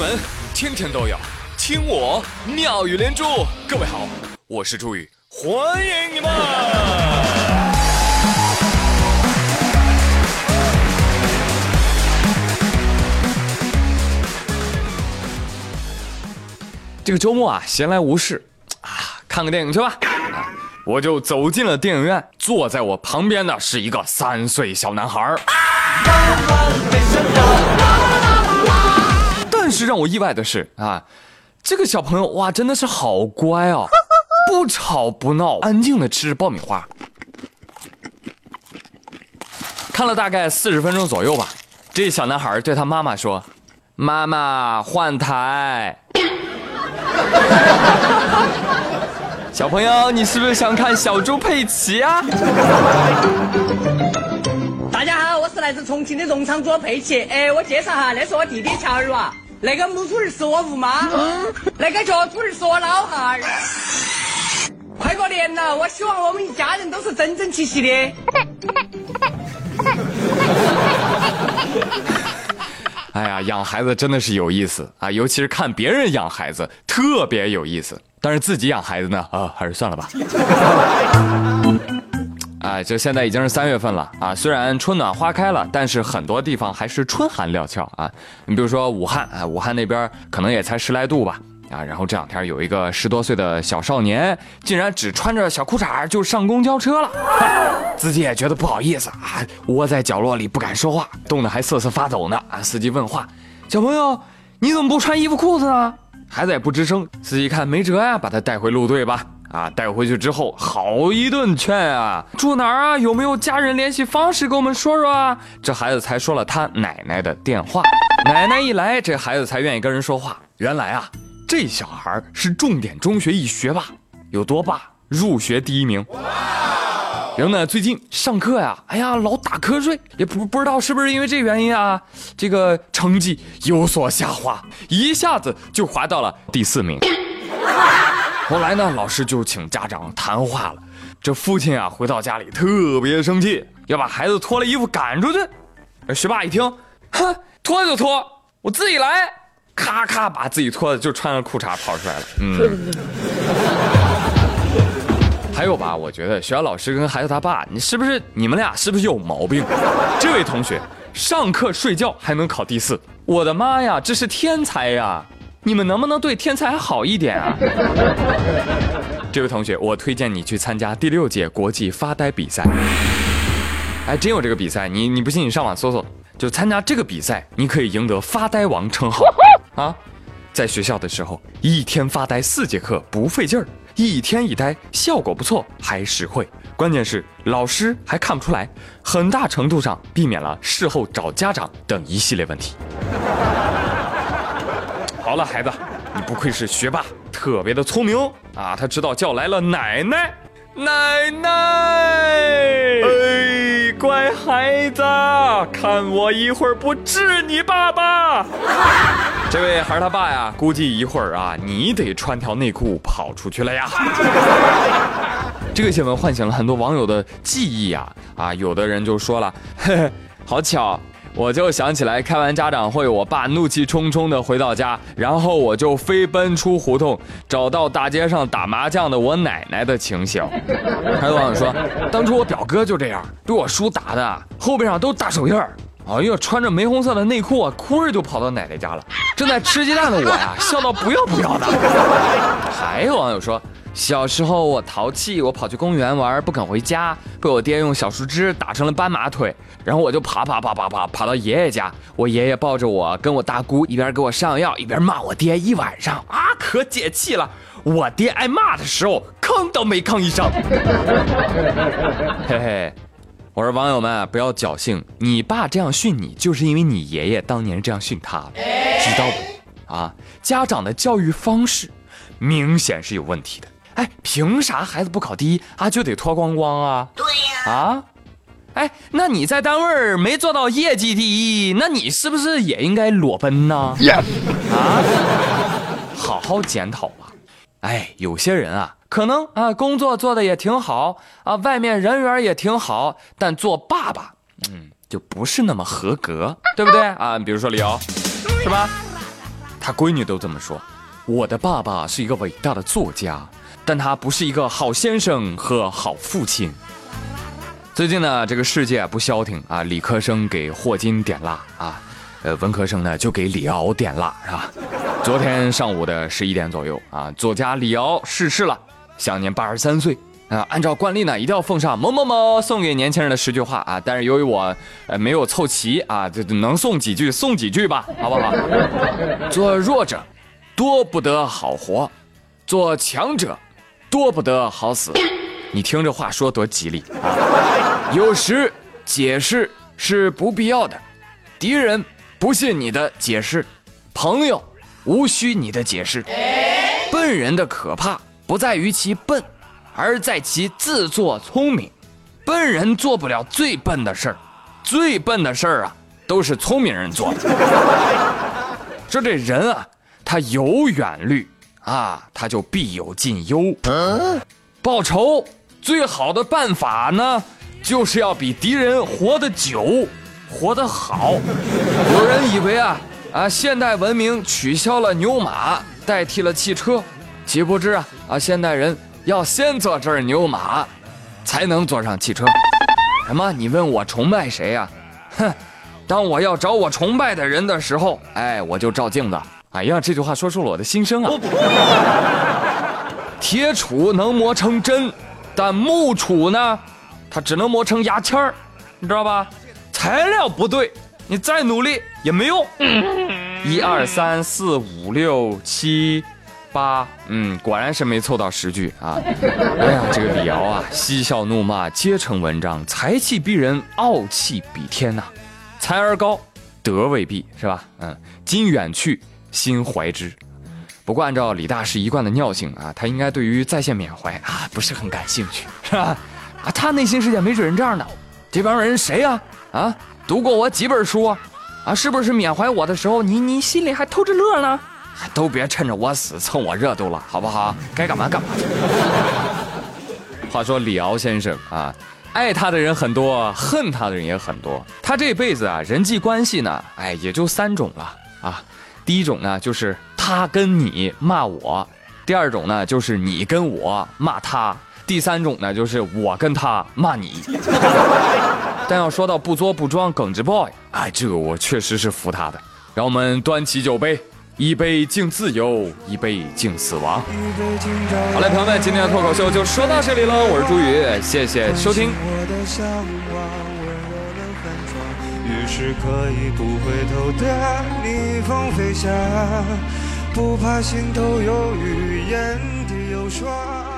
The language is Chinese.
门天天都有听我妙语连珠。各位好，我是朱宇，欢迎你们。这个周末啊，闲来无事啊，看个电影去吧。我就走进了电影院，坐在我旁边的是一个三岁小男孩。但是让我意外的是啊，这个小朋友哇，真的是好乖哦，不吵不闹，安静的吃着爆米花。看了大概四十分钟左右吧，这小男孩对他妈妈说：“妈妈换台。”小朋友，你是不是想看小猪佩奇啊？大家好，我是来自重庆的农场主佩奇。哎，我介绍哈，那是我弟弟乔尔娃。那个母猪儿是我吴妈，那个脚猪儿是我老汉儿。快过年了，我希望我们一家人都是整整齐齐的。哎呀，养孩子真的是有意思啊，尤其是看别人养孩子，特别有意思。但是自己养孩子呢，啊，还是算了吧。哎，就现在已经是三月份了啊，虽然春暖花开了，但是很多地方还是春寒料峭啊。你比如说武汉啊，武汉那边可能也才十来度吧啊。然后这两天有一个十多岁的小少年，竟然只穿着小裤衩就上公交车了，自己也觉得不好意思啊，窝在角落里不敢说话，冻得还瑟瑟发抖呢啊。司机问话：“小朋友，你怎么不穿衣服裤子呢？”孩子也不吱声，司机看没辙呀，把他带回路队吧。啊，带回去之后好一顿劝啊，住哪儿啊？有没有家人联系方式跟我们说说啊？这孩子才说了他奶奶的电话。奶奶一来，这孩子才愿意跟人说话。原来啊，这小孩是重点中学一学霸，有多霸？入学第一名。然后呢，最近上课呀，哎呀，老打瞌睡，也不不知道是不是因为这原因啊，这个成绩有所下滑，一下子就滑到了第四名。后来呢，老师就请家长谈话了。这父亲啊，回到家里特别生气，要把孩子脱了衣服赶出去。学霸一听，哼，脱就脱，我自己来，咔咔把自己脱的就穿着裤衩跑出来了。嗯。还有吧，我觉得学校老师跟孩子他爸，你是不是你们俩是不是有毛病？这位同学上课睡觉还能考第四，我的妈呀，这是天才呀！你们能不能对天才好一点啊？这位同学，我推荐你去参加第六届国际发呆比赛。哎，真有这个比赛，你你不信你上网搜搜，就参加这个比赛，你可以赢得发呆王称号 啊！在学校的时候，一天发呆四节课不费劲儿，一天一呆效果不错，还实惠。关键是老师还看不出来，很大程度上避免了事后找家长等一系列问题。好了，孩子，你不愧是学霸，特别的聪明啊！他知道叫来了奶奶，奶奶，哎，乖孩子，看我一会儿不治你爸爸！这位孩儿他爸呀，估计一会儿啊，你得穿条内裤跑出去了呀！这个新闻唤醒了很多网友的记忆啊啊！有的人就说了，嘿嘿，好巧。我就想起来开完家长会，我爸怒气冲冲地回到家，然后我就飞奔出胡同，找到大街上打麻将的我奶奶的情形。还有网友说，当初我表哥就这样，被我叔打的后背上都大手印儿。哎呦，穿着玫红色的内裤啊，哭着就跑到奶奶家了。正在吃鸡蛋的我呀，笑到不要不要的。还有网友说。小时候我淘气，我跑去公园玩，不肯回家，被我爹用小树枝打成了斑马腿，然后我就爬爬爬爬爬爬到爷爷家，我爷爷抱着我跟我大姑一边给我上药，一边骂我爹一晚上啊，可解气了。我爹挨骂的时候吭都没吭一声。嘿嘿，我说网友们不要侥幸，你爸这样训你，就是因为你爷爷当年这样训他，知道不？啊，家长的教育方式明显是有问题的。哎，凭啥孩子不考第一啊就得脱光光啊？对呀。啊，哎，那你在单位没做到业绩第一，那你是不是也应该裸奔呢？Yes。啊，好好检讨吧。哎，有些人啊，可能啊工作做的也挺好啊，外面人缘也挺好，但做爸爸，嗯，就不是那么合格，对不对啊？比如说李瑶，是吧？他闺女都这么说。我的爸爸是一个伟大的作家，但他不是一个好先生和好父亲。最近呢，这个世界不消停啊，理科生给霍金点蜡啊，呃，文科生呢就给李敖点蜡，是吧？昨天上午的十一点左右啊，作家李敖逝世了，享年八十三岁啊。按照惯例呢，一定要奉上某某某送给年轻人的十句话啊。但是由于我呃没有凑齐啊，这能送几句送几句吧，好不好？做弱者。多不得好活，做强者多不得好死。你听这话说多吉利啊！有时解释是不必要的，敌人不信你的解释，朋友无需你的解释。笨人的可怕不在于其笨，而在其自作聪明。笨人做不了最笨的事儿，最笨的事儿啊，都是聪明人做的。说这人啊。他有远虑啊，他就必有近忧。报仇最好的办法呢，就是要比敌人活得久，活得好。有人以为啊啊，现代文明取消了牛马，代替了汽车，岂不知啊啊，现代人要先坐这儿牛马，才能坐上汽车。什么？你问我崇拜谁呀？哼，当我要找我崇拜的人的时候，哎，我就照镜子。哎呀，这句话说出了我的心声啊！铁杵能磨成针，但木杵呢，它只能磨成牙签儿，你知道吧？材料不对，你再努力也没用。一二三四五六七八，嗯，果然是没凑到十句啊！哎呀，这个李敖啊，嬉笑怒骂皆成文章，才气逼人，傲气比天呐！才而高，德未必是吧？嗯，今远去。心怀之，不过按照李大师一贯的尿性啊，他应该对于在线缅怀啊不是很感兴趣，是吧？啊，他内心世界没准这样的，这帮人谁呀？啊，读过我几本书？啊，是不是缅怀我的时候，你你心里还偷着乐呢？都别趁着我死蹭我热度了，好不好？该干嘛干嘛去。话说李敖先生啊，爱他的人很多，恨他的人也很多。他这辈子啊，人际关系呢，哎，也就三种了啊。第一种呢，就是他跟你骂我；第二种呢，就是你跟我骂他；第三种呢，就是我跟他骂你。但要说到不作不装耿直 boy，哎，这个我确实是服他的。让我们端起酒杯，一杯敬自由，一杯敬死亡。好嘞，朋友们，今天的脱口秀就说到这里了。我是朱宇，谢谢收听。于是可以不回头的逆风飞翔，不怕心头有雨，眼底有霜。